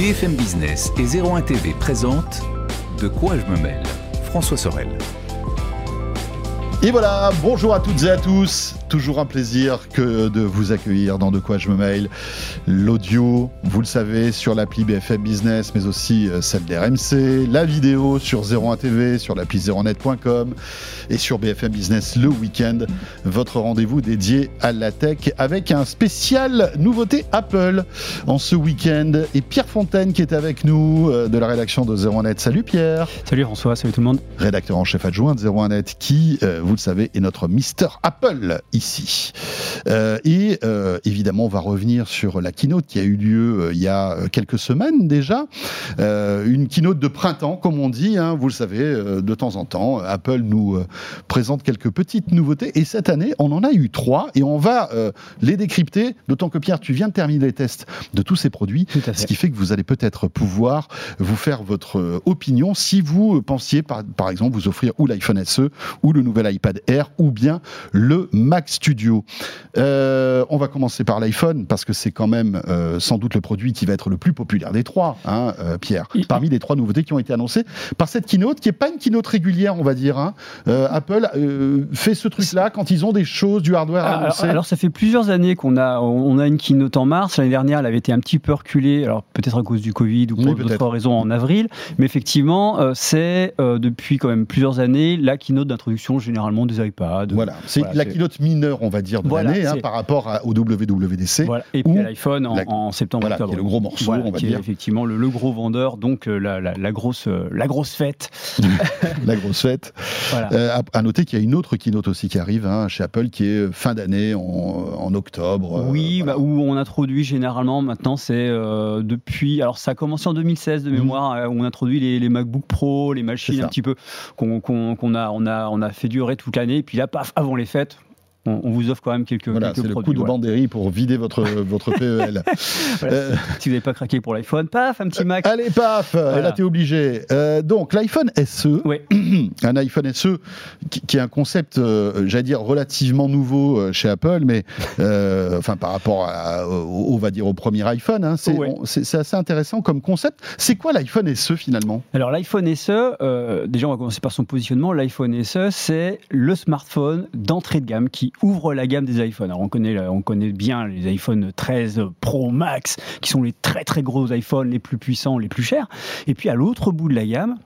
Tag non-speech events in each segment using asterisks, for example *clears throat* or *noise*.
BFM Business et 01 TV présentent De quoi je me mêle François Sorel. Et voilà, bonjour à toutes et à tous. Toujours un plaisir que de vous accueillir dans De quoi je me mail. L'audio, vous le savez, sur l'appli BFM Business, mais aussi euh, celle d'RMC. La vidéo sur 01 TV, sur l'appli 01net.com et sur BFM Business le week-end. Votre rendez-vous dédié à la tech avec un spécial nouveauté Apple en ce week-end. Et Pierre Fontaine qui est avec nous euh, de la rédaction de 01net. Salut Pierre. Salut François, salut tout le monde. Rédacteur en chef adjoint de 01net qui, euh, vous le savez, est notre Mister Apple ici. Euh, et euh, évidemment, on va revenir sur la keynote qui a eu lieu euh, il y a quelques semaines déjà. Une keynote de printemps, comme on dit, hein, vous le savez, de temps en temps. Apple nous présente quelques petites nouveautés. Et cette année, on en a eu trois et on va les décrypter. D'autant que Pierre, tu viens de terminer les tests de tous ces produits. Ce qui fait que vous allez peut-être pouvoir vous faire votre opinion si vous pensiez, par, par exemple, vous offrir ou l'iPhone SE ou le nouvel iPad Air ou bien le Mac Studio. Euh, on va commencer par l'iPhone parce que c'est quand même euh, sans doute le produit qui va être le plus populaire des trois, hein, euh, Pierre. Parmi les trois nouveautés qui ont été annoncées par cette keynote, qui n'est pas une keynote régulière, on va dire. hein. Apple fait ce truc-là quand ils ont des choses, du hardware à annoncer. alors, ça fait plusieurs années qu'on a, on a une keynote en mars. L'année dernière, elle avait été un petit peu reculée, alors peut-être à cause du Covid ou Oui, pour peut-être. d'autres raisons en avril. Mais effectivement, c'est depuis quand même plusieurs années la keynote d'introduction généralement des iPads. Voilà, c'est Voilà, la keynote mineure, on va dire, de Voilà, l'année hein, par rapport à- au WWDC. Voilà. Et puis à l'iPhone en, la- en septembre. voilà, qui octobre. est le gros morceau, Voilà, on va qui est effectivement le, le gros vendeur, donc euh, la, la- la grosse, euh, la grosse fête. *laughs* la grosse fête. Euh, à, à noter qu'il y a une autre keynote aussi qui arrive hein, chez Apple qui est fin d'année en, en octobre. Oui, bah, où on introduit généralement maintenant, c'est euh, depuis. Alors ça a commencé en 2016 de Mhm. mémoire, où on introduit les, les MacBook Pro, les machines un petit peu qu'on a, on a, on a fait durer toute l'année. Et puis là, paf, avant les fêtes, on, on vous offre quand même quelques, Voilà, quelques c'est le produits. coup de voilà. Bandéry pour vider votre, *laughs* votre PEL. Voilà. Euh, Si vous n'avez pas craqué pour l'iPhone, paf, un petit Mac. allez, paf, et là, t'es obligé. Euh, donc, l'iPhone SE, *clears throat* un iPhone SE qui, qui est un concept, euh, j'allais dire, relativement nouveau chez Apple, mais enfin, par rapport à, au, on va dire, au premier iPhone, hein, c'est Ouais. assez intéressant comme concept. C'est quoi l'iPhone SE finalement? Alors l'iPhone SE, déjà on va commencer par son positionnement. L'iPhone SE, c'est le smartphone d'entrée de gamme qui ouvre la gamme des iPhones. Alors on connaît, on connaît bien les iPhone 13 Pro Max, qui sont les très très gros iPhones, les plus puissants, les plus chers. Et puis à l'autre bout de la gamme,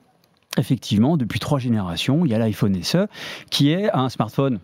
effectivement, depuis trois générations, il y a l'iPhone SE, qui est un smartphone.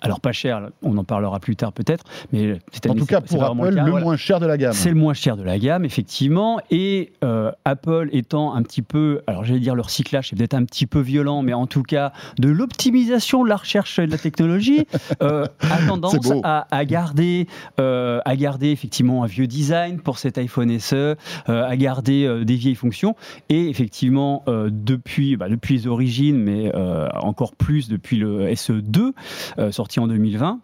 Alors pas cher, on en parlera plus tard peut-être, mais cette En année, tout cas, pour Apple, cas, le voilà. moins cher de la gamme. C'est le moins cher de la gamme, effectivement. Et euh, Apple étant un petit peu, alors j'allais dire le recyclage, c'est peut-être un petit peu violent, mais en tout cas de l'optimisation de la recherche et de la technologie, euh, *laughs* a tendance à, à garder, euh, à garder effectivement un vieux design pour cet iPhone SE, à garder des vieilles fonctions. Et effectivement, depuis, bah, depuis les origines, mais encore plus depuis le SE2, euh, sorti en 2020.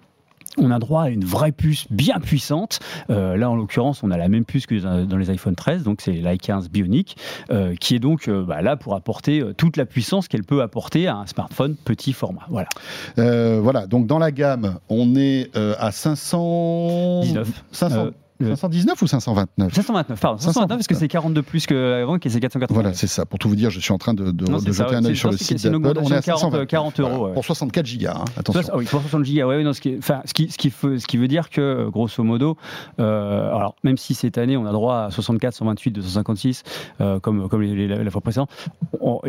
On a droit à une vraie puce bien puissante. Euh, là, en l'occurrence, on a la même puce que dans les iPhone 13, donc c'est l'i15 Bionic, euh, qui est donc euh, bah, là pour apporter toute la puissance qu'elle peut apporter à un smartphone petit format. Voilà. Voilà, donc dans la gamme, on est à 500... 19. 500... Euh, le- 519 ou 529 529, pardon, 529 parce que c'est 42 plus qu'avant, qui c'est 480. Voilà, c'est ça. Pour tout vous dire, je suis en train de, de- Non, de c'est ça, jeter un œil sur le site d'Apple. On est à augmentation de 40, 529, 40 euros, voilà. ouais. Pour 64 gigas, hein, attention. Oui, pour 60 gigas, ouais, non, ce, qui enfin, ce, qui, ce, qui fait- ce qui veut dire que, grosso modo, euh, alors même si cette année on a droit à 64, 128, 256, euh, comme, comme les- les- la, la fois précédente, on-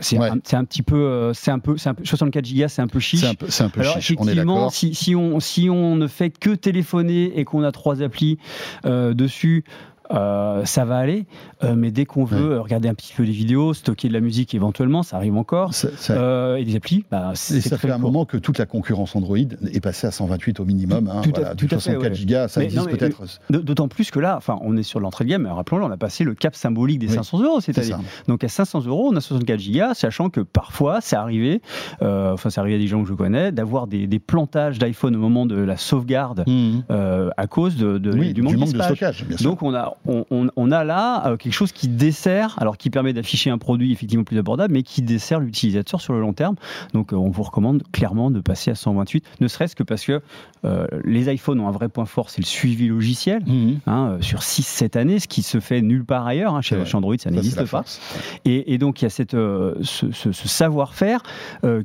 c'est Ouais. un, un petit peu, euh, c'est un peu, c'est un peu 64 gigas, c'est un peu chiche. C'est un peu, un peu Alors chiche, on est effectivement, si, si on, si on ne fait que téléphoner et qu'on a trois applis euh, dessus, euh, ça va aller. Euh, mais dès qu'on veut regarder un petit peu des vidéos, stocker de la musique éventuellement, ça arrive encore. Ça- ça- Euh, et des applis, bah, et c'est ça très fait un court. moment que toute la concurrence Android est passée à 128 au minimum. hein, Tout à- voilà, tout du à fait, 64 ouais. gigas, ça Mais existe peut-être. D'autant plus que là, enfin, on est sur l'entrée de gamme, rappelons-le, on a passé le cap symbolique des Oui, 500 euros cette C'est année. ça. Donc à 500 euros, on a 64 gigas, sachant que parfois, c'est arrivé, euh, enfin, c'est arrivé à des gens que je connais, d'avoir des, des plantages d'iPhone au moment de la sauvegarde euh, à cause de, de- Oui, du manque, de stockage, bien sûr. Donc on a, on, on- on a là euh, quelque chose qui dessert, alors qui permet d'afficher un produit effectivement plus abordable, mais qui dessert l'utilisateur sur le long terme. Donc euh, on vous recommande clairement de passer à 128, ne serait-ce que parce que euh, les iPhones ont un vrai point fort, c'est le suivi logiciel. Mhm. hein, sur 6-7 années, ce qui se fait nulle part ailleurs. hein, chez, Android, ça n'existe pas. Et, et donc il y a cette, ce, ce- ce savoir-faire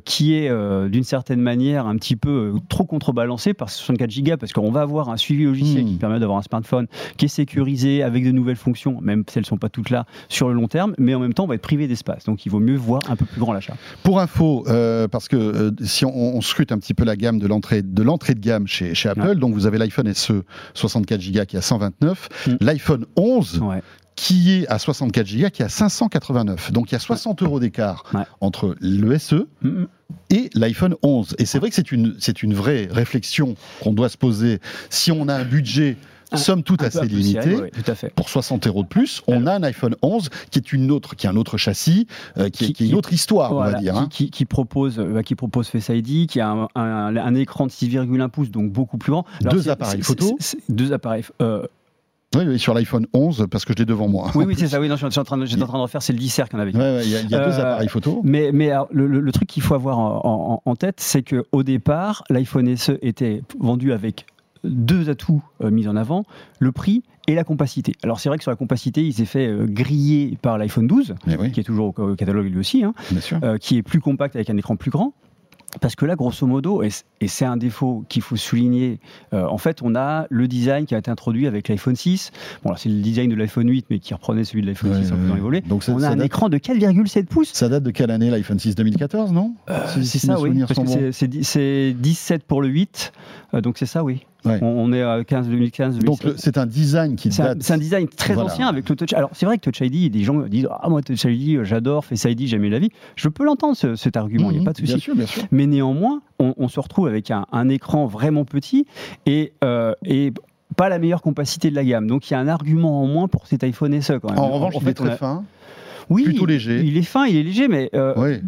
qui est d'une certaine manière un petit peu trop contrebalancé par ces 64 Go parce qu'on va avoir un suivi logiciel Hmm. qui permet d'avoir un smartphone qui est sécurisé avec de nouvelles fonctions, même si elles ne sont pas toutes là sur le long terme, mais en même temps on va être privé d'espace. Donc il vaut mieux voir un peu plus grand l'achat. Pour info, euh, parce que euh, si on, on scrute un petit peu la gamme de l'entrée de l'entrée de gamme chez, chez Apple, Ouais. donc vous avez l'iPhone SE 64 Go qui est à 129, Mm. l'iPhone 11 Ouais. qui est à 64 Go qui est à 589. Donc il y a 60 euros d'écart Ouais. entre le SE Mhm. et l'iPhone 11. Et c'est vrai que c'est une, c'est une vraie réflexion qu'on doit se poser. Si on a un budget, Un- somme toute, assez à poussière, limité, ouais, tout à fait. pour 60 euros de plus, on a un iPhone 11 qui est une autre, qui est un autre châssis, euh, qui, Qui- qui est une autre histoire, on va dire. qui, hein. qui- qui propose, euh, qui propose Face ID, qui a un, un- un écran de 6,1 pouces, donc beaucoup plus grand. Deux appareils photo. Deux appareils. Oui, oui, sur l'iPhone 11, parce que je l'ai devant moi. oui, oui, c'est ça. Oui, non, je suis en train de, j'étais en train de refaire, c'est le dissert qu'on avait. Ouais, ouais, Il y a, il y a deux Euh, appareils photo. Mais, mais alors, le, le- le truc qu'il faut avoir en, en- en tête, c'est qu'au départ, l'iPhone SE était vendu avec deux atouts euh, mis en avant, le prix et la compacité. Alors c'est vrai que sur la compacité, il s'est fait euh, griller par l'iPhone 12, Mais oui, qui est toujours au, catalogue lui aussi, hein, euh, qui est plus compact avec un écran plus grand. Parce que là, grosso modo, et c'est un défaut qu'il faut souligner, euh, en fait, on a le design qui a été introduit avec l'iPhone 6. Bon, c'est le design de l'iPhone 8, mais qui reprenait celui de l'iPhone Ouais, 6 en faisant évoluer. Donc ça, On a un date, écran de 4,7 pouces. ça date de quelle année l'iPhone 6 2014, non? Si- c'est ça, oui. c'est 17 pour le 8, euh, donc c'est ça, oui. Ouais. On, on est à 15, 2015, Donc 2016. le- c'est un design qui date. c'est un design très Voilà. ancien avec le Touch. Alors c'est vrai que Touch ID, des gens disent ah moi Touch ID, euh, j'adore, Face ID, j'aime la vie. Je peux l'entendre ce- cet argument, il n'y a Mhm, pas de Bien souci. sûr, bien sûr. Mais néanmoins, on, on se retrouve avec un, un écran vraiment petit et, euh, et pas la meilleure compacité de la gamme. Donc il y a un argument en moins pour cet iPhone SE quand même. En revanche, il fait, est très a- fin, oui, plutôt léger. Il est fin, il est léger, mais euh, Oui.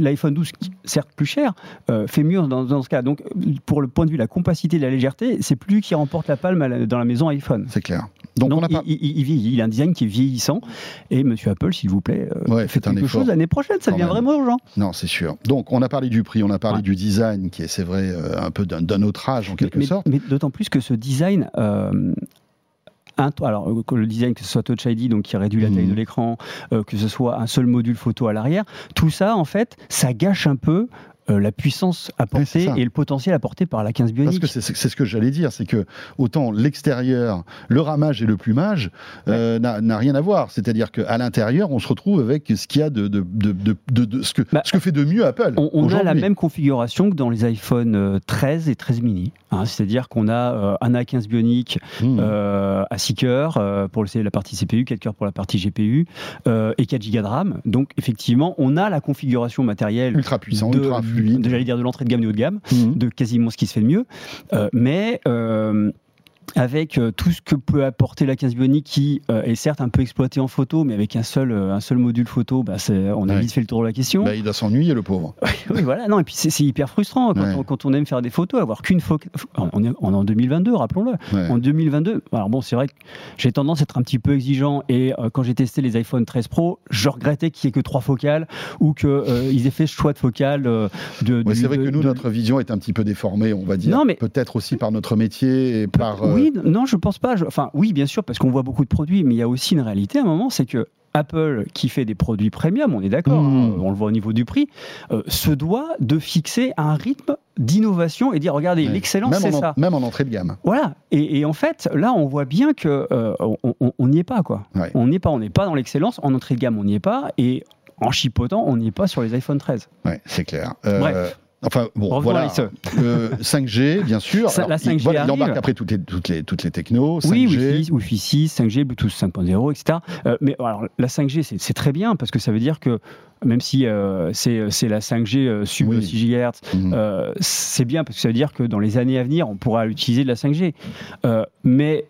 l'iPhone 12, qui, certes plus cher, euh, fait mieux dans, dans ce cas. Donc, pour le point de vue de la compacité et de la légèreté, c'est plus lui qui remporte la palme la- dans la maison iPhone. C'est clair. Donc, Donc, on a il, pas. il- il vieillit. Il a un design qui est vieillissant. Et Monsieur Apple, s'il vous plaît, euh, Ouais, faites quelque chose l'année prochaine. Ça devient même. vraiment urgent. Non, c'est sûr. Donc, on a parlé du prix, on a parlé Ouais. du design, qui est, c'est vrai, un peu d'un autre âge en quelque mais, sorte. mais d'autant plus que ce design. Un- alors, euh, que le design, que ce soit Touch ID, donc qui réduit la taille de l'écran, euh, que ce soit un seul module photo à l'arrière, tout ça, en fait, ça gâche un peu euh, la puissance apportée et le potentiel apporté par la 15 bionique. Parce que c'est ce que j'allais dire, c'est que autant l'extérieur, le ramage et le plumage euh, n'a n'a rien à voir. C'est-à-dire qu'à l'intérieur, on se retrouve avec ce qu'il y a de, de, de, de- de- de- ce, que, Bah, ce que fait de mieux Apple. On, on a la même configuration que dans les iPhone euh, 13 et 13 mini. hein. C'est-à-dire qu'on a euh, un A15 bionique Mmh. euh, à 6 cœurs euh, pour la partie CPU, 4 cœurs pour la partie GPU euh, et 4 Go de RAM. Donc effectivement, on a la configuration matérielle ultra puissant, de, ultra fluide. De- j'allais dire de l'entrée de gamme et haut de gamme, Mmh. de quasiment ce qui se fait de mieux. Euh, mais euh, avec euh, tout ce que peut apporter la 15 bionique qui euh, est certes un peu exploité en photo, mais avec un seul, euh, un seul module photo, bah, on a Ouais. vite fait le tour de la question. Bah, il doit s'ennuyer, le pauvre. *laughs* Oui, voilà. Non, et puis c'est hyper frustrant quand, Ouais. on, quand on aime faire des photos, avoir qu'une focale. On est, en 2022, rappelons-le. Ouais. En 2022, alors bon, c'est vrai que j'ai tendance à être un petit peu exigeant et euh, quand j'ai testé les iPhone 13 Pro, je regrettais qu'il n'y ait que trois focales ou qu'ils aient fait ce choix de focale. euh, de, c'est vrai de- que nous, de- notre vision est un petit peu déformée, on va dire. Peut-être aussi par notre métier et par. Oui, non, je pense pas. Je- Enfin, oui, bien sûr, parce qu'on voit beaucoup de produits, mais il y a aussi une réalité à un moment, c'est que Apple, qui fait des produits premium, on est d'accord, Mmh. hein, on le voit au niveau du prix, euh, se doit de fixer un rythme d'innovation et dire regardez, ouais. l'excellence, c'est ça. Même en entrée de gamme. Voilà. Et, et en fait, là, on voit bien que euh, on- n'y est pas, quoi. Ouais. On n'y est pas. On n'est pas dans l'excellence. En entrée de gamme, on n'y est pas. Et en chipotant, on n'y est pas sur les iPhone 13. Ouais, c'est clair. Euh, Bref. Enfin, bon, Revenons voilà. Euh, 5G, bien sûr. Ça, la il, 5G voilà, il embarque après toutes les, toutes les, toutes les technos. 5G. Oui, Wi-Fi, Wi-Fi 6, 5G, Bluetooth 5.0, etc. Euh, mais alors, la 5G, c'est très bien parce que ça veut dire que même si euh, c'est c'est la 5G euh, sub Oui. 6 GHz, Mhm. euh, c'est bien parce que ça veut dire que dans les années à venir, on pourra utiliser de la 5G. Euh, mais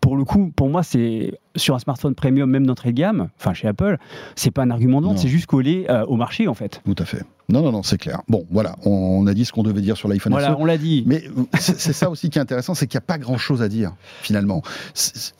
pour le coup, pour moi, c'est sur un smartphone premium, même d'entrée de gamme, enfin chez Apple, c'est pas un argument de vente, c'est juste collé euh, au marché en fait. Tout à fait. Non, non, non, c'est clair. Bon, voilà, on, a dit ce qu'on devait dire sur l'iPhone Voilà, SE. on l'a dit. Mais c'est ça aussi qui est intéressant, c'est qu'il n'y a pas grand-chose à dire, finalement.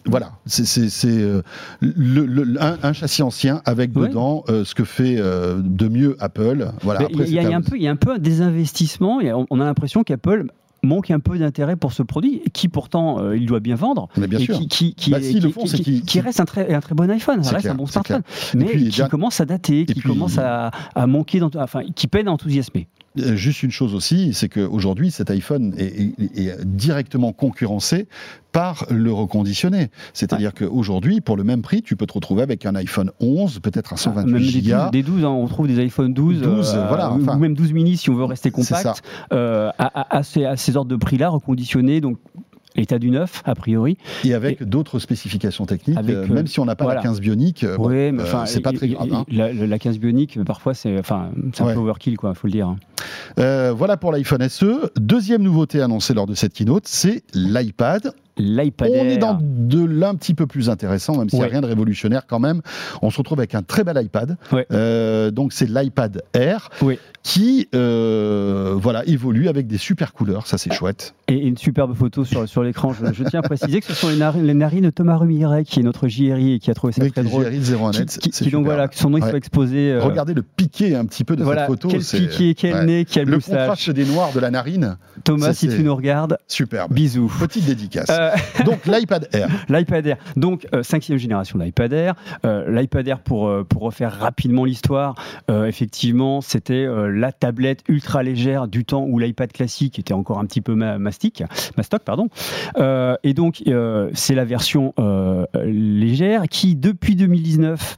Voilà, c'est euh, le- le- un, un châssis ancien avec Ouais. dedans euh, ce que fait euh, de mieux Apple. Voilà, il y, y a un peu, il y a un peu un désinvestissement. on a l'impression qu'Apple manque un peu d'intérêt pour ce produit, qui pourtant euh, il doit bien vendre. Mais bien et sûr. qui, qui, qui, Bah, est- s'ils le qui- font, qui- c'est qui- qu'ils- qui reste un très, un très bon iPhone, reste clair, un bon smartphone, mais puis, qui commence à dater, qui puis- commence à, à manquer, enfin, qui peine à enthousiasmer. Euh, Juste une chose aussi, c'est qu'aujourd'hui, cet iPhone est, est- est directement concurrencé par le reconditionné. C'est-à-dire qu'aujourd'hui, pour le même prix, tu peux te retrouver avec un iPhone 11, peut-être à 128 Même des 12, Go. des 12, hein, on trouve des iPhone 12, 12, euh, voilà, ou- enfin. ou même 12 mini si on veut rester compact, euh, à, à- à ces, à ces ordres de prix-là, reconditionnés, donc l'état du neuf, a priori. Et avec d'autres spécifications techniques, Avec, euh, euh, même si on n'a pas voilà. la 15 bionique, euh, bon, oui, enfin, c'est pas très grave. hein. La, la 15 bionique, parfois, c'est enfin, un Ouais. peu overkill, quoi, faut le dire. hein. Voilà pour l'iPhone SE. Deuxième nouveauté annoncée lors de cette keynote, c'est l'iPad. L'iPad On est dans de l'un petit peu plus intéressant, même s'il n'y a rien de révolutionnaire quand même. On se retrouve avec un très bel iPad. Ouais. Euh, donc c'est l'iPad Air Oui. qui euh, voilà, évolue avec des super couleurs. Ça c'est chouette. Et une superbe photo sur, sur l'écran. Je, je tiens à préciser que ce sont les narines, les narines de Thomas Remiret, qui est notre JRI et qui a trouvé ça Avec très drôle. GRI 01 Qui, donc voilà, son nom il soit exposé. euh, Regardez le piqué un petit peu de voilà, cette photo. quel piqué, quel nez, quel Le moustache. contraste des noirs de la narine, Thomas, si tu nous regardes, superbe. bisous. Petite dédicace. Euh, Donc l'iPad Air. *laughs* L'iPad Air, donc euh, cinquième génération de l'iPad Air. Euh, L'iPad Air, pour, pour refaire rapidement l'histoire, effectivement, c'était la tablette ultra légère du temps où l'iPad classique était encore un petit peu ma- mastic, mastoc, pardon. Et donc, c'est la version légère qui, depuis 2019,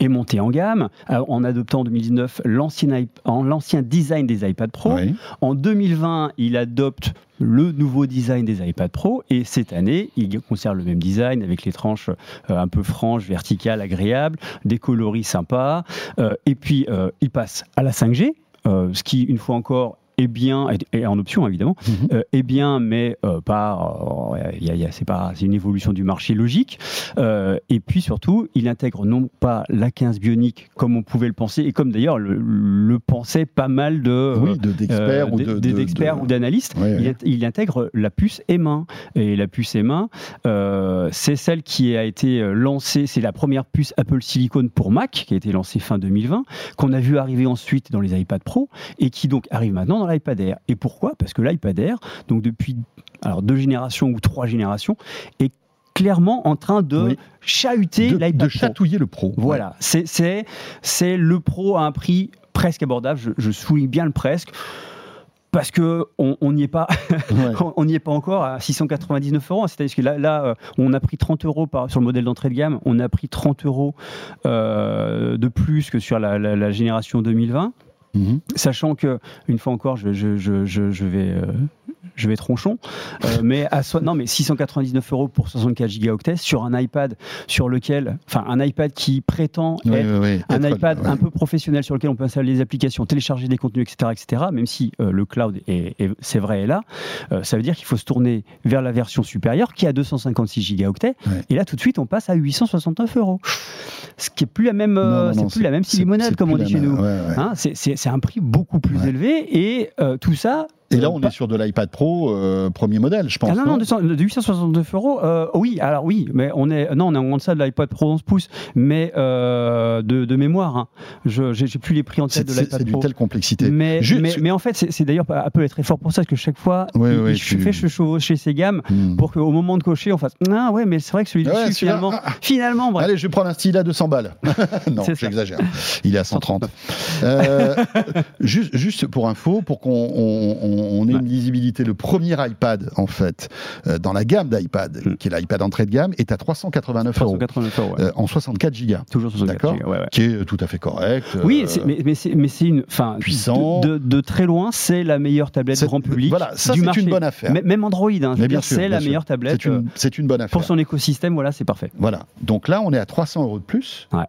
est montée en gamme euh, en adoptant en 2019 l'ancien design des iPad Pro. Oui. En 2020, il adopte le nouveau design des iPad Pro et cette année, il conserve le même design avec les tranches euh, un peu franches, verticales, agréables, des coloris sympas. Euh, et puis, euh, il passe à la 5G, euh, ce qui, une fois encore, est bien, et, en option évidemment, euh, est bien, mais euh, pas, euh, c'est pas, c'est une évolution du marché logique. Euh, et puis surtout, il intègre non pas la 15 bionique comme on pouvait le penser, et comme d'ailleurs le, le pensait pas mal de Oui, de- d'experts ou de- de- d'analystes. Ouais, Il, ouais. int- il intègre la puce M1 et la puce M1, euh, c'est celle qui a été lancée, c'est la première puce Apple Silicon pour Mac qui a été lancée fin 2020, qu'on a vu arriver ensuite dans les iPad Pro et qui donc arrive maintenant dans l'iPad Air. Et pourquoi? Parce que l'iPad Air, donc depuis alors deux générations ou trois générations, est clairement en train de Oui. chahuter l'iPad de Pro. chatouiller le pro. Voilà, c'est le pro à un prix presque abordable. Je, je souligne bien le presque parce que on n'y est pas, Ouais. *laughs* on n'y est pas encore à 699 euros. C'est-à-dire que là, là, euh, on a pris 30 euros par, sur le modèle d'entrée de gamme, on a pris 30 euros euh, de plus que sur la, la- la génération 2020. Mhm. Sachant que, une fois encore, je, vais, euh, je vais tronchon, euh, mais à so- non, mais 699 euros pour 64 gigaoctets sur un iPad sur lequel, enfin, un iPad qui prétend Oui, être oui, oui. un Être- iPad un peu professionnel sur lequel on peut installer des applications, télécharger des contenus, etc., etc. Même si euh, le cloud est, est- c'est vrai est là, euh, ça veut dire qu'il faut se tourner vers la version supérieure qui a 256 gigaoctets. Et là, tout de suite, on passe à 869 euros. Ce qui est plus la même, c'est plus la même limonade comme on dit chez nous. ouais, ouais. Hein, c'est- un prix beaucoup plus Ouais. élevé et tout ça. Et là, euh, on pas- est sur de l'iPad Pro euh, premier modèle, je pense. ah non, non, 200 de 869 euros. euh, oui, alors oui, mais on est non, on est en deçà de l'iPad Pro 11 pouces, mais euh, de, de mémoire. hein. Je j'ai plus les prix en tête de l'iPad c'est d'une Pro. telle complexité. Mais, Juste- mais, mais en fait, c'est d'ailleurs Apple est très fort pour ça, parce que chaque fois, Ouais, il, ouais, il tu- fait chevaucher ses gammes Hmm. pour qu'au moment de cocher, on fasse Ah ouais, mais c'est vrai que celui Ah ouais, celui-là, finalement, ah, ah. finalement, bref. Allez, je vais prendre un stylet à 200 balles. *laughs* *laughs* non, j'exagère. Il est à 130. Euh, *laughs* juste, juste pour info, pour qu'on on, on- ait Ouais. une lisibilité, le premier iPad, en fait, euh, dans la gamme d'iPad, Hmm. qui est l'iPad entrée de gamme, est à 389 euros. 389 euros, ouais. euh, en 64 gigas, Toujours 64 d'accord. gigas, ouais, qui est tout à fait correct. Oui, euh, mais, mais c'est une, enfin, puissant. De, de- de très loin, c'est la meilleure tablette grand public Voilà, ça c'est une bonne affaire. M- Même Android, hein, c'est la sûr. meilleure tablette C'est une, bonne affaire. pour son écosystème. Voilà, c'est parfait. Voilà. Donc là, on est à 300 euros de plus. Ouais.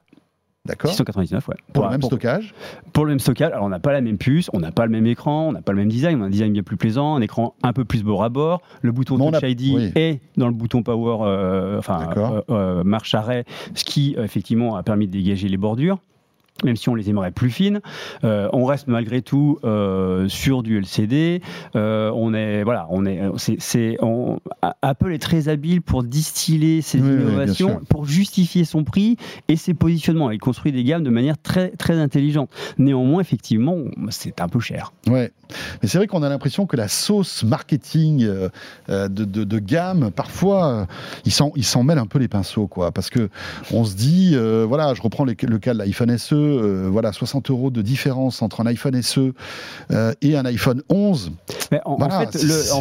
D'accord. 699, ouais. Pour le même pour- stockage. Pour le même stockage, alors on n'a pas la même puce, on n'a pas le même écran, on n'a pas le même design, on a un design bien plus plaisant, un écran un peu plus bord à bord, le bouton Touch a- ID oui. est dans le bouton Power, euh, enfin euh, euh, marche arrêt, ce qui effectivement a permis de dégager les bordures. Même si on les aimerait plus fines. Euh, on reste malgré tout euh, sur du LCD. Euh, on est voilà, on est, c'est, on, Apple est très habile pour distiller ses innovations, pour justifier son prix et ses positionnements. Il construit des gammes de manière très très intelligente. Néanmoins, effectivement, c'est un peu cher. Ouais, mais c'est vrai qu'on a l'impression que la sauce marketing de, de, de, gamme, parfois, il s'en, il s'en mêle un peu les pinceaux, quoi, parce que on se dit, voilà, je reprends le cas de l'iPhone SE euh, voilà, 60 euros de différence entre un iPhone SE euh, et un iPhone 11. Mais en,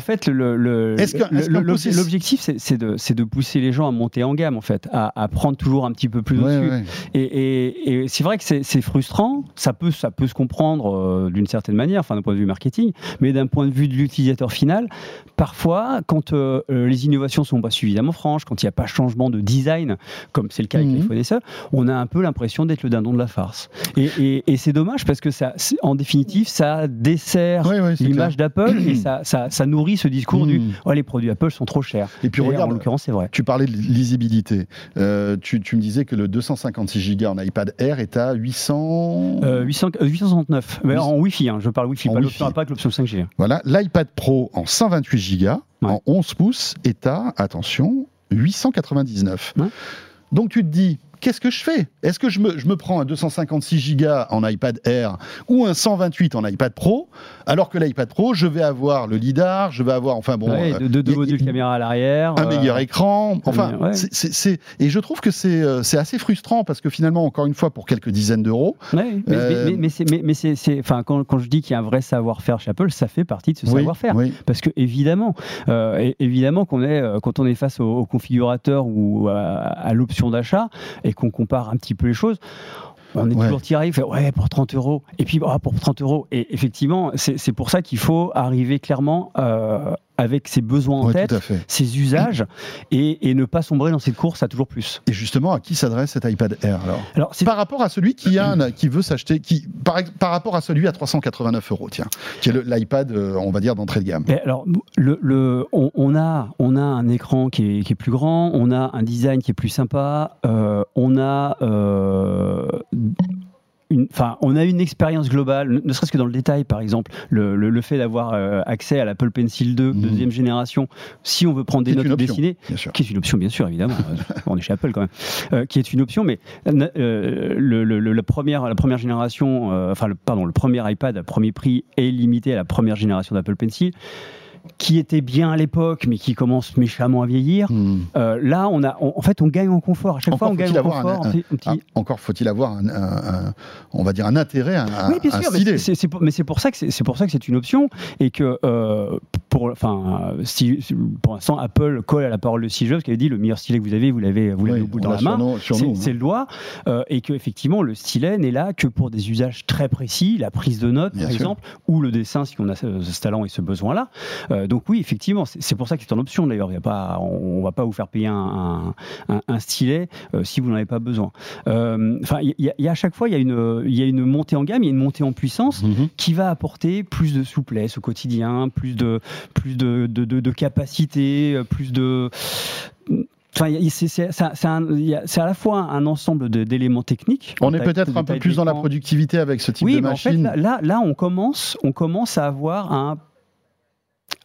fait, l'objectif, c'est de, de, pousser les gens à monter en gamme, en fait, à, prendre toujours un petit peu plus dessus. Et, c'est vrai que c'est frustrant, ça peut, ça peut se comprendre euh, d'une certaine manière, enfin d'un point de vue marketing, mais d'un point de vue de l'utilisateur final, parfois, quand les innovations sont pas suffisamment franches, quand il n'y a pas changement de design, comme c'est le cas avec mhm. l'iPhone SE, on a un peu l'impression d'être le dindon de la farce. Et, c'est dommage parce que ça, en définitive, ça dessert l'image d'Apple et ça, ça, nourrit ce discours du hmm. oh, les produits Apple sont trop chers. Et puis regarde, en l'occurrence, c'est vrai. Tu parlais de lisibilité. Euh, tu, tu, me disais que le 256 Go en iPad Air est à 800... 800 869. Mais en Wi-Fi, hein, je parle Wi-Fi, pas, l'option, pas l'option 5G. Voilà, l'iPad Pro en 128 Go en 11 pouces est à, attention, 899. Donc tu te dis, qu'est-ce que je fais? Est-ce que je me, je me, prends un 256 Go en iPad Air ou un 128 en iPad Pro? Alors que l'iPad Pro, je vais avoir le lidar, je vais avoir, enfin bon, ouais, deux, deux modules caméra à l'arrière, un meilleur euh, écran. Enfin, c'est et je trouve que c'est euh, c'est assez frustrant parce que finalement, encore une fois, pour quelques dizaines d'euros. mais, euh, mais, mais c'est, enfin, quand, quand, je dis qu'il y a un vrai savoir-faire chez Apple, ça fait partie de ce savoir-faire. Parce que évidemment, évidemment qu'on est quand on est face au, configurateur ou à, à l'option d'achat et qu'on compare un petit peu les choses, on est toujours tiré, fait ouais pour 30 euros, et puis oh, pour 30 euros. Et effectivement, c'est pour ça qu'il faut arriver clairement euh, avec ses besoins en tête, ses usages, et, ne pas sombrer dans cette course à toujours plus. Et justement, à qui s'adresse cet iPad Air alors, alors Par rapport à celui qui, *coughs* a, qui veut s'acheter, qui par, par, rapport à celui à 389 euros, tiens, qui est l'iPad, euh, on va dire d'entrée de gamme. alors, le, le on, a, on a un écran qui est, qui est, plus grand, on a un design qui est plus sympa, euh, on a euh, enfin, on a une expérience globale, ne serait-ce que dans le détail, par exemple, le, fait d'avoir euh, accès à l'Apple Pencil 2 mmh. deuxième génération, si on veut prendre des notes dessinées, qui est une option, bien sûr, évidemment, *laughs* on est chez Apple quand même, euh, qui est une option, mais euh, le, la, première, la première génération, enfin, pardon, le premier iPad à premier prix est limité à la première génération d'Apple Pencil qui était bien à l'époque, mais qui commence méchamment à vieillir. Hmm. Euh, là, on a, en fait, on gagne en confort. À chaque fois, on gagne en confort. Ah, encore faut-il avoir, un, on va dire, un intérêt, un, oui, bien sûr, mais c'est pour ça que c'est pour ça que c'est une option et que euh, pour, enfin, si, pour l'instant, Apple colle à la parole de Steve Jobs qui avait dit le meilleur stylet que vous avez, vous l'avez, vous l'avez au bout de la main. C'est le doigt, euh, et que effectivement, le stylet n'est là que pour des usages très précis, la prise de notes, par exemple, ou le dessin si on a ce, talent et ce besoin-là. Euh, donc oui, effectivement, c'est pour ça que c'est en option d'ailleurs. on ne va pas vous faire payer un, stylet euh, si vous n'en avez pas besoin. Euh, enfin, il y, a à chaque fois, il y, a une, y a une montée en gamme, il y a une montée en puissance mhm. qui va apporter plus de souplesse au quotidien, plus de, plus de, de, capacité, plus de Enfin, c'est à la fois un ensemble d'éléments techniques. On est peut-être un peu plus dans la productivité avec ce type de machine. En fait, là, là, on commence, on commence à avoir un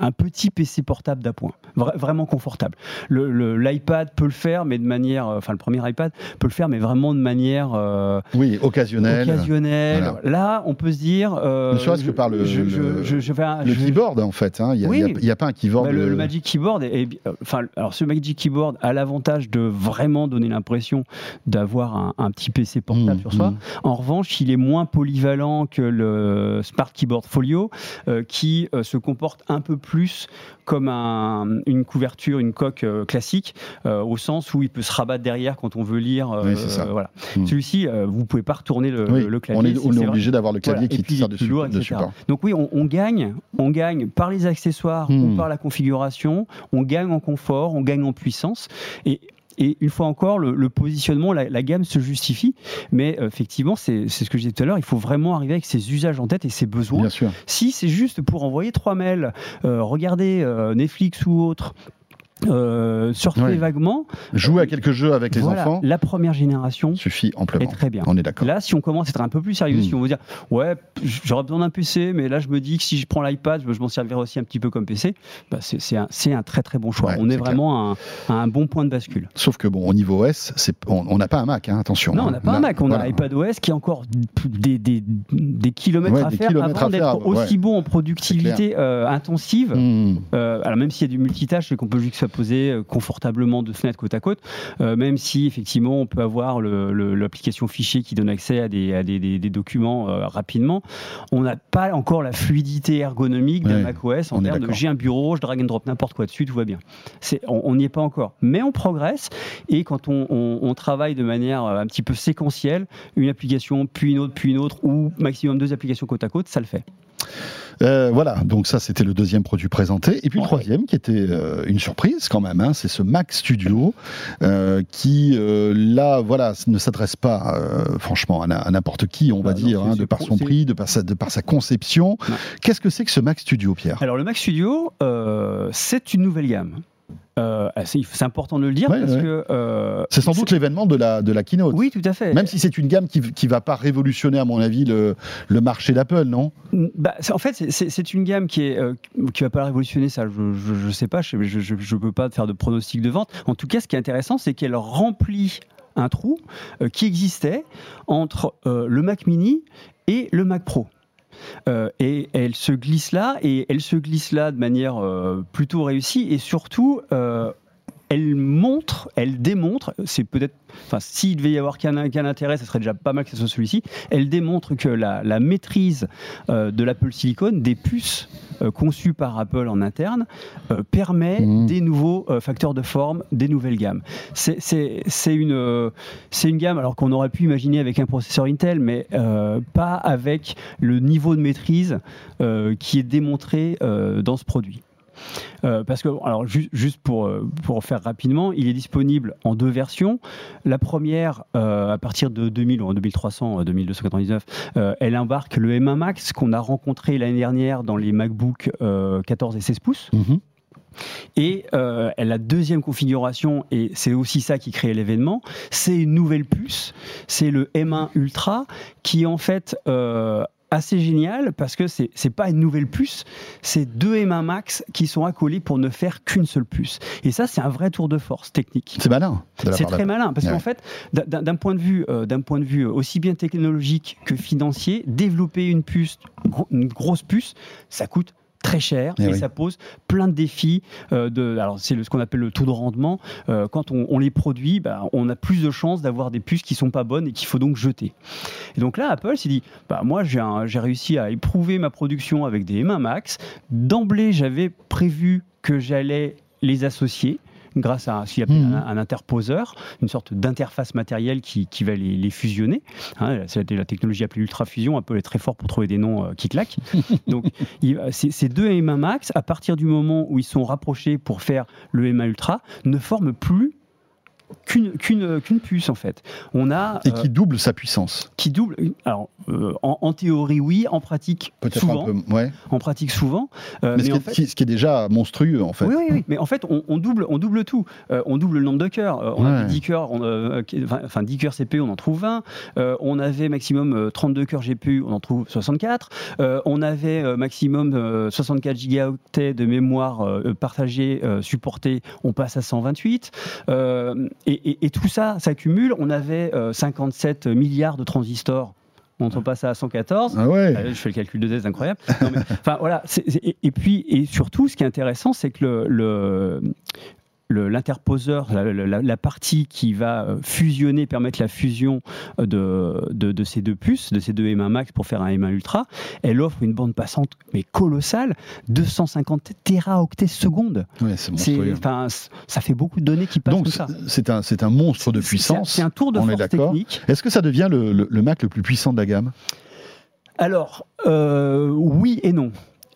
un petit PC portable d'appoint, vraiment confortable. L'iPad peut le faire, mais de manière, euh, enfin le premier iPad peut le faire, mais vraiment de manière, euh, oui, occasionnelle. Occasionnelle. Là, on peut se dire, euh, ne serait-ce que par le, le, keyboard en fait. Hein. Il n'y a, pas un keyboard. Bah, le, Magic Keyboard, est, enfin, alors ce Magic Keyboard a l'avantage de vraiment donner l'impression d'avoir un, petit PC portable mmh, sur soi. Mmh. En revanche, il est moins polyvalent que le Smart Keyboard Folio, qui se comporte un peu plus comme une couverture, une coque euh, classique, euh, au sens où il peut se rabattre derrière quand on veut lire. Euh, voilà. Hmm. Celui-ci, vous ne pouvez pas retourner le, clavier. On est, obligé d'avoir le clavier qui sert de, lourd. Donc oui, on, gagne, on gagne par les accessoires ou hmm. par la configuration, on gagne en confort, on gagne en puissance. Et et une fois encore, le, positionnement, la, gamme se justifie, mais euh, effectivement, c'est ce que je disais tout à l'heure, il faut vraiment arriver avec ses usages en tête et ses besoins. Bien sûr. Si c'est juste pour envoyer trois mails, euh, regarder euh, Netflix ou autre, euh, surfer Ouais. vaguement. Jouer à quelques jeux avec les Voilà, enfants La première génération suffit amplement. est très bien. On est d'accord. Là, si on commence à être un peu plus sérieux, Mm. si on veut dire, ouais, j'aurais besoin d'un PC, mais là, je me dis que si je prends l'iPad, je m'en servirai aussi un petit peu comme PC, bah, c'est c'est un, c'est un très très bon choix. Ouais, on est, c'est vraiment à un, bon point de bascule. Sauf que bon, au niveau OS, c'est- on n'a pas un Mac, hein, attention. Non, hein. on n'a pas Là, un Mac, on voilà. a iPadOS qui a encore des, des, des kilomètres Ouais, à des faire kilomètres avant d'être aussi bon en productivité euh, intensive. Hmm. Euh, alors même s'il y a du multitâche et qu'on peut juxtaposer euh, confortablement deux fenêtres côte à côte, euh, même si effectivement on peut avoir l'application fichier qui donne accès à des, à des, des- des documents euh, rapidement, on n'a pas encore la fluidité ergonomique d'un Ouais, macOS en termes de j'ai un bureau, je drag and drop n'importe quoi dessus, tout va bien. On n'y est pas encore, mais on progresse et quand on, on- on travaille de manière un petit peu séquentielle, une application puis une autre puis une autre ou maximum deux applications côte à côte, ça le fait. Euh, voilà, donc ça c'était le deuxième produit présenté. Et puis le troisième qui était euh, une surprise quand même, hein, c'est ce Mac Studio euh, qui là voilà ne s'adresse pas franchement à, n'importe qui on va Ah dire hein, de par son prix, de par sa, de par sa conception. Qu'est-ce que c'est que ce Mac Studio Pierre? Alors le Mac Studio, c'est une nouvelle gamme. Euh, c'est important de le dire Ouais, parce ouais. que euh, C'est sans doute l'événement de la, de la keynote. oui, tout à fait. Même si c'est une gamme qui ne va pas révolutionner, à mon avis, le, le marché d'Apple, non? Bah, en fait, c'est- une gamme qui est euh, va pas révolutionner ça. Je, je sais pas, je, je peux pas faire de pronostic de vente. En tout cas, ce qui est intéressant, c'est qu'elle remplit un trou euh, qui existait entre le Mac Mini et le Mac Pro. Euh, et elle se glisse là, et elle se glisse là de manière euh, plutôt réussie, et surtout, euh, elle montre, elle démontre, c'est peut-être, enfin, s'il devait y avoir qu'un intérêt, ça serait déjà pas mal que ce soit celui-ci, elle démontre que la, la maîtrise euh, de l'Apple Silicon, des puces euh, conçues par Apple en interne, euh, permet Mhm. des nouveaux facteurs de forme, des nouvelles gammes. C'est- une, c'est une gamme alors qu'on aurait pu imaginer avec un processeur Intel, mais pas avec le niveau de maîtrise qui est démontré dans ce produit. Euh, parce que, alors, ju- juste pour, euh, pour faire rapidement, il est disponible en deux versions. La première, euh, à partir de 2000 ou en 2300, euh, 2299, euh, elle embarque le M1 Max qu'on a rencontré l'année dernière dans les MacBook euh, 14 et 16 pouces. Et euh, la deuxième configuration, et c'est aussi ça qui crée l'événement, c'est une nouvelle puce, c'est le M1 Ultra, qui en fait euh, assez génial parce que c'est c'est pas une nouvelle puce, c'est deux M1 Max qui sont accolés pour ne faire qu'une seule puce. Et ça, c'est un vrai tour de force technique. C'est malin. C'est très malin parce Ouais. qu'en fait, d'un- point de vue, euh, d'un point de vue aussi bien technologique que financier, développer une puce, une grosse puce, ça coûte très cher Eh et oui. ça pose plein de défis. euh, de, alors c'est ce qu'on appelle le taux de rendement. Euh, quand on, on les produit, bah, on a plus de chances d'avoir des puces qui sont pas bonnes et qu'il faut donc jeter. Et donc là, Apple s'est dit, bah, moi j'ai réussi à éprouver ma production avec des M1 Max. D'emblée, j'avais prévu que j'allais les associer grâce à ce qu'il appelle un, un interposeur, une sorte d'interface matérielle qui, qui va les, les fusionner. Hein, c'est la technologie appelée ultrafusion. Apple est très fort pour trouver des noms euh, qui claquent. *laughs* Donc, il- ces ces deux M1 Max, à partir du moment où ils sont rapprochés pour faire le M1 Ultra, ne forment plus qu'une qu'une qu'une puce en fait. On a Et euh, qui double sa puissance. qui double. Alors euh, en, en théorie oui, en pratique Peut-être souvent, un peu. Ouais. en pratique souvent. Euh, Mais, ce, qui est, fait, qui- ce qui est déjà monstrueux, en fait. oui, oui, oui. Mais en fait, on, on double, on double tout. Euh, on double le nombre de cœurs. Euh, on Ouais. avait 10 cœurs, euh, enfin, enfin 10 cœurs CPU, on en trouve 20. Euh, on avait maximum euh, 32 cœurs GPU, on en trouve 64. Euh, on avait euh, maximum euh, 64 gigaoctets de mémoire euh, partagée, euh, supportée, on passe à 128. Euh, et, et- et tout ça s'accumule. On avait euh, 57 milliards de transistors. On passe à 114. Ah ouais. Euh, je fais le calcul de Z, incroyable. Non, mais, Enfin voilà. et, et puis et surtout, ce qui est intéressant, c'est que le- l'interposeur, la, la- la partie qui va euh, fusionner, permettre la fusion euh, de, de, de ces deux puces, de ces deux M1 Max pour faire un M1 Ultra, elle offre une bande passante mais colossale, 250 téraoctets secondes. Ouais, ça fait beaucoup de données qui passent Donc ça. c'est un, un monstre de puissance. C'est un tour de on est force d'accord. technique. Est-ce que ça devient le, le- le Mac le plus puissant de la gamme? Alors, euh, oui et non.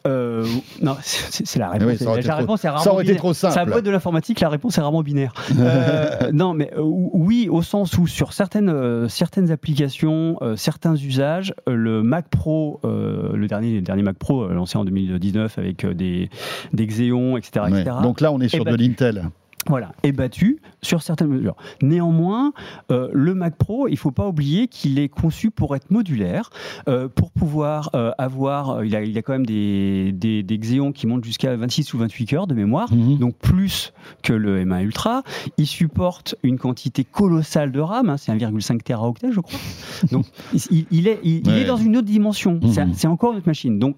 Euh, non, c'est la Eh oui, réponse. ça la trop- réponse est rarement ça aurait été binaire. trop Ça simple. peut être de l'informatique, la réponse est rarement binaire. *laughs* Euh, non, mais euh, oui, au sens où sur certaines, euh, certaines applications, certains usages, le Mac Pro, le, dernier, le dernier Mac Pro lancé en 2019 avec des, des Xeon, etc., Donc là, on est sur ben, de l'Intel. Voilà, est battu sur certaines mesures. Néanmoins, euh, le Mac Pro, il ne faut pas oublier qu'il est conçu pour être modulaire, euh, pour pouvoir euh, avoir, il a, il a quand même des, des, des Xeon qui montent jusqu'à 26 ou 28 cœurs de mémoire, Mhm. donc plus que le M1 Ultra. Il supporte une quantité colossale de RAM, hein, c'est 1,5 Teraoctet, je crois. *laughs* Donc il, il est, il, est dans une autre dimension. C'est- Mhm. C'est encore une autre machine. Donc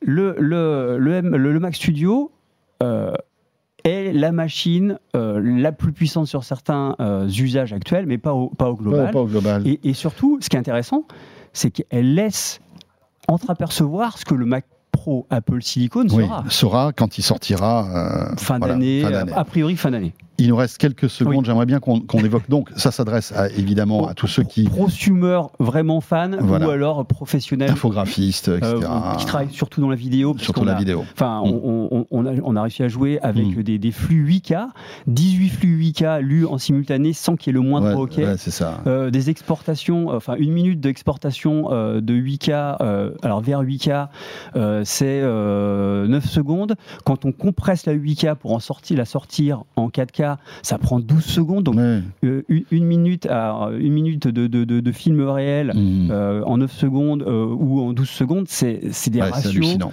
le, le, le, M- le- le Mac Studio euh, est la machine euh, la plus puissante sur certains euh, usages actuels, mais pas au, pas au global. Pas, pas au global. Et, et surtout, ce qui est intéressant, c'est qu'elle laisse entreapercevoir ce que le Mac Pro Apple Silicon oui, sera. sera quand il sortira. euh, Fin voilà, d'année. a priori fin d'année. Il nous reste quelques secondes. Oui. J'aimerais bien qu'on qu'on évoque. Donc, ça s'adresse évidemment à tous ceux qui Prosumer vraiment fan Voilà. ou alors professionnel infographistes, etc. euh, qui travaillent surtout dans la vidéo. surtout la a- vidéo. Enfin, Mm. on, on- on a, on a réussi à jouer avec Mm. des, des flux 8K, 18 flux 8K lus en simultané sans qu'il y ait le moindre Ouais, hockey. ouais, c'est ça. Euh, des exportations, enfin une minute d'exportation euh, de 8K, euh, alors vers 8K, euh, c'est euh, 9 secondes. Quand on compresse la 8K pour en sortir, la sortir en 4K, ça prend 12 secondes. Donc Ouais. euh, une, minute, à, une minute de, de- de- de film réel. Mhm. euh, en 9 secondes euh, ou en 12 secondes, c'est des Ouais, ratios hallucinant.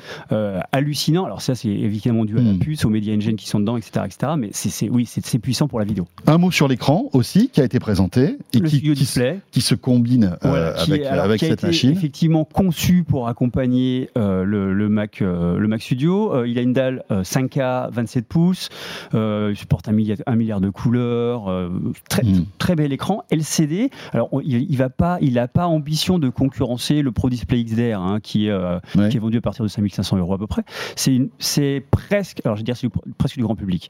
hallucinants. Alors ça, c'est évidemment dû à la Mm. puce, aux media engine qui sont dedans, etc. etc. mais c'est oui, c'est c'est puissant pour la vidéo. Un mot sur l'écran aussi qui a été présenté et le qui, display. qui se combine Voilà, qui avec, est- alors, avec qui a cette été machine. effectivement conçu pour accompagner le, le Mac, le Mac Studio. Il a une dalle euh, 5K 27 pouces, il supporte un milliard, un milliard de couleurs, euh, très, Mm. très bel écran LCD. Alors on- il, il va pas, il a pas ambition de concurrencer le Pro Display XDR hein, qui, est, euh, Ouais. qui est vendu à partir de 5500 euros à peu près. C'est presque, alors je vais dire c'est du- presque du grand public.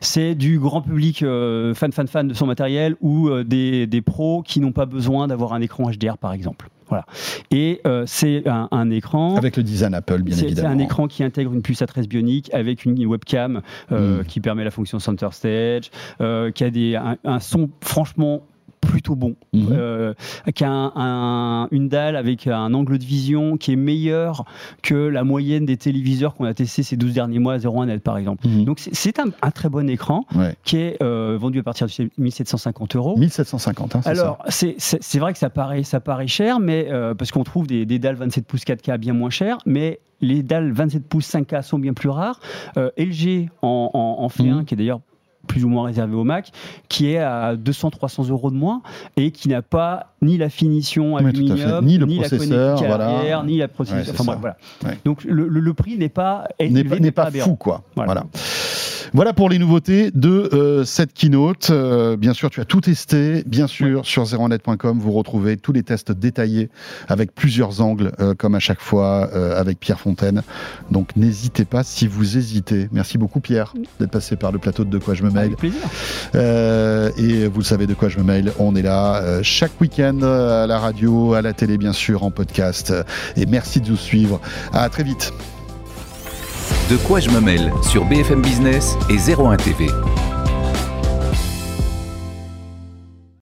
C'est du grand public euh, fan fan fan de son matériel ou des, des pros qui n'ont pas besoin d'avoir un écran HDR par exemple. Voilà. Et euh, c'est un, un écran. Avec le design Apple, bien C'est c'est évidemment. un écran qui intègre une puce à 13 bionique avec une webcam euh, Mm. qui permet la fonction center stage, euh, qui a des, un, un son franchement plutôt bon, Mhm. euh, qui a un- un- une dalle avec un angle de vision qui est meilleur que la moyenne des téléviseurs qu'on a testés ces 12 derniers mois à 01 net par exemple. Mhm. Donc c'est- un, un très bon écran Ouais. qui est euh, vendu à partir de 1750 euros. 1750, hein, c'est Alors, c'est- vrai que ça paraît, ça paraît cher, mais euh, parce qu'on trouve des, des dalles 27 pouces 4K bien moins chères, mais les dalles 27 pouces 5K sont bien plus rares. Euh, LG en, en, en fait Mhm. un qui est d'ailleurs plus ou moins réservé au Mac, qui est à 200-300 euros de moins et qui n'a pas ni la finition aluminium, Ni le la processeur, voilà. arrière, ni la processeur. Ouais, c'est enfin, ça. bref, voilà. Ouais. Donc le, le- le prix n'est pas n'est fou, quoi. Voilà. Voilà. Voilà. pour les nouveautés de euh, cette keynote. Euh, bien sûr, tu as tout testé. Bien sûr, sur zeronet.com, vous retrouvez tous les tests détaillés avec plusieurs angles, euh, comme à chaque fois euh, avec Pierre Fontaine. Donc, n'hésitez pas si vous hésitez. Merci beaucoup, Pierre, d'être passé par le plateau de De quoi je me mail. Avec plaisir. Euh, et vous le savez de quoi je me mail. On est là euh, chaque week-end à la radio, à la télé, bien sûr, en podcast. Et merci de nous suivre. À très vite. De quoi je me mêle sur BFM Business et 01 TV.